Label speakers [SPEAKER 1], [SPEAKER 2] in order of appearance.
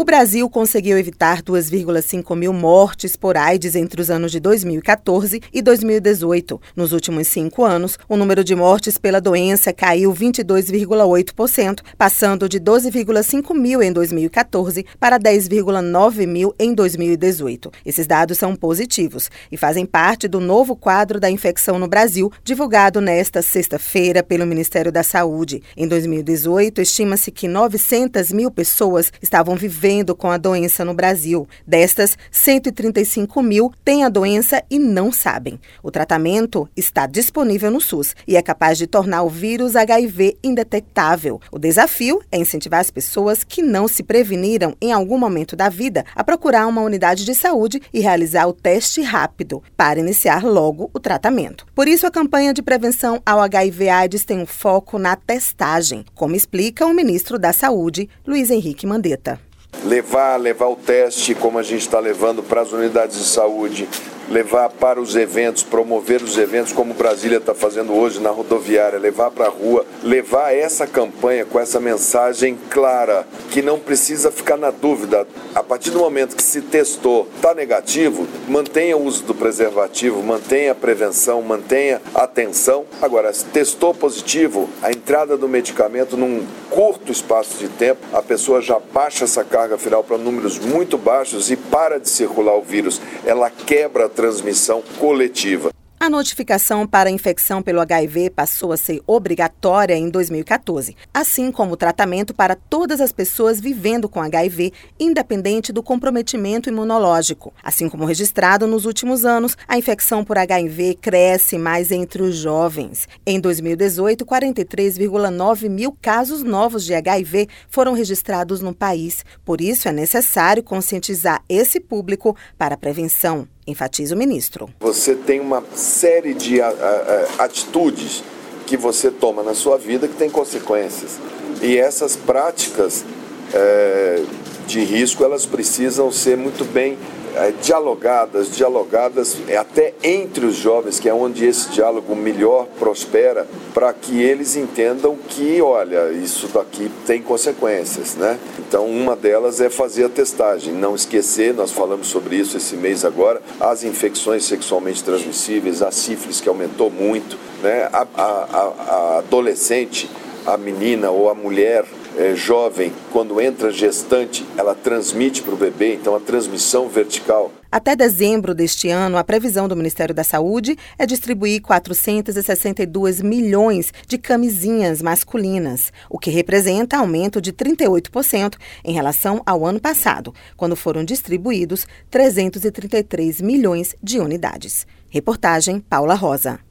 [SPEAKER 1] O Brasil conseguiu evitar 2,5 mil mortes por AIDS entre os anos de 2014 e 2018. Nos últimos cinco anos, o número de mortes pela doença caiu 22,8%, passando de 12,5 mil em 2014 para 10,9 mil em 2018. Esses dados são positivos e fazem parte do novo quadro da infecção no Brasil, divulgado nesta sexta-feira pelo Ministério da Saúde. Em 2018, estima-se que 900 mil pessoas estavam vivendo com a doença no Brasil. Destas, 135 mil têm a doença e não sabem. O tratamento está disponível no SUS e é capaz de tornar o vírus HIV indetectável. O desafio é incentivar as pessoas que não se preveniram em algum momento da vida a procurar uma unidade de saúde e realizar o teste rápido para iniciar logo o tratamento. Por isso, a campanha de prevenção ao HIV/AIDS tem um foco na testagem, como explica o ministro da Saúde, Luiz Henrique Mandetta
[SPEAKER 2] levar, levar o teste como a gente está levando para as unidades de saúde, levar para os eventos, promover os eventos como Brasília está fazendo hoje na rodoviária, levar para a rua, levar essa campanha com essa mensagem clara, que não precisa ficar na dúvida. A partir do momento que se testou, está negativo, mantenha o uso do preservativo, mantenha a prevenção, mantenha a atenção. Agora, se testou positivo, a entrada do medicamento num curto espaço de tempo, a pessoa já baixa essa carga viral para números muito baixos e para de circular o vírus. Ela quebra a transmissão coletiva.
[SPEAKER 1] A notificação para a infecção pelo HIV passou a ser obrigatória em 2014, assim como o tratamento para todas as pessoas vivendo com HIV, independente do comprometimento imunológico. Assim como registrado nos últimos anos, a infecção por HIV cresce mais entre os jovens. Em 2018, 43,9 mil casos novos de HIV foram registrados no país. Por isso, é necessário conscientizar esse público para a prevenção enfatiza o ministro.
[SPEAKER 2] Você tem uma série de atitudes que você toma na sua vida que tem consequências. E essas práticas é, de risco, elas precisam ser muito bem dialogadas, dialogadas é, até entre os jovens, que é onde esse diálogo melhor prospera, para que eles entendam que, olha, isso daqui tem consequências, né? Então, uma delas é fazer a testagem, não esquecer, nós falamos sobre isso esse mês agora, as infecções sexualmente transmissíveis, a sífilis que aumentou muito, né? a, a, a adolescente, a menina ou a mulher é, jovem, quando entra gestante, ela transmite para o bebê, então a transmissão vertical.
[SPEAKER 1] Até dezembro deste ano, a previsão do Ministério da Saúde é distribuir 462 milhões de camisinhas masculinas, o que representa aumento de 38% em relação ao ano passado, quando foram distribuídos 333 milhões de unidades. Reportagem Paula Rosa.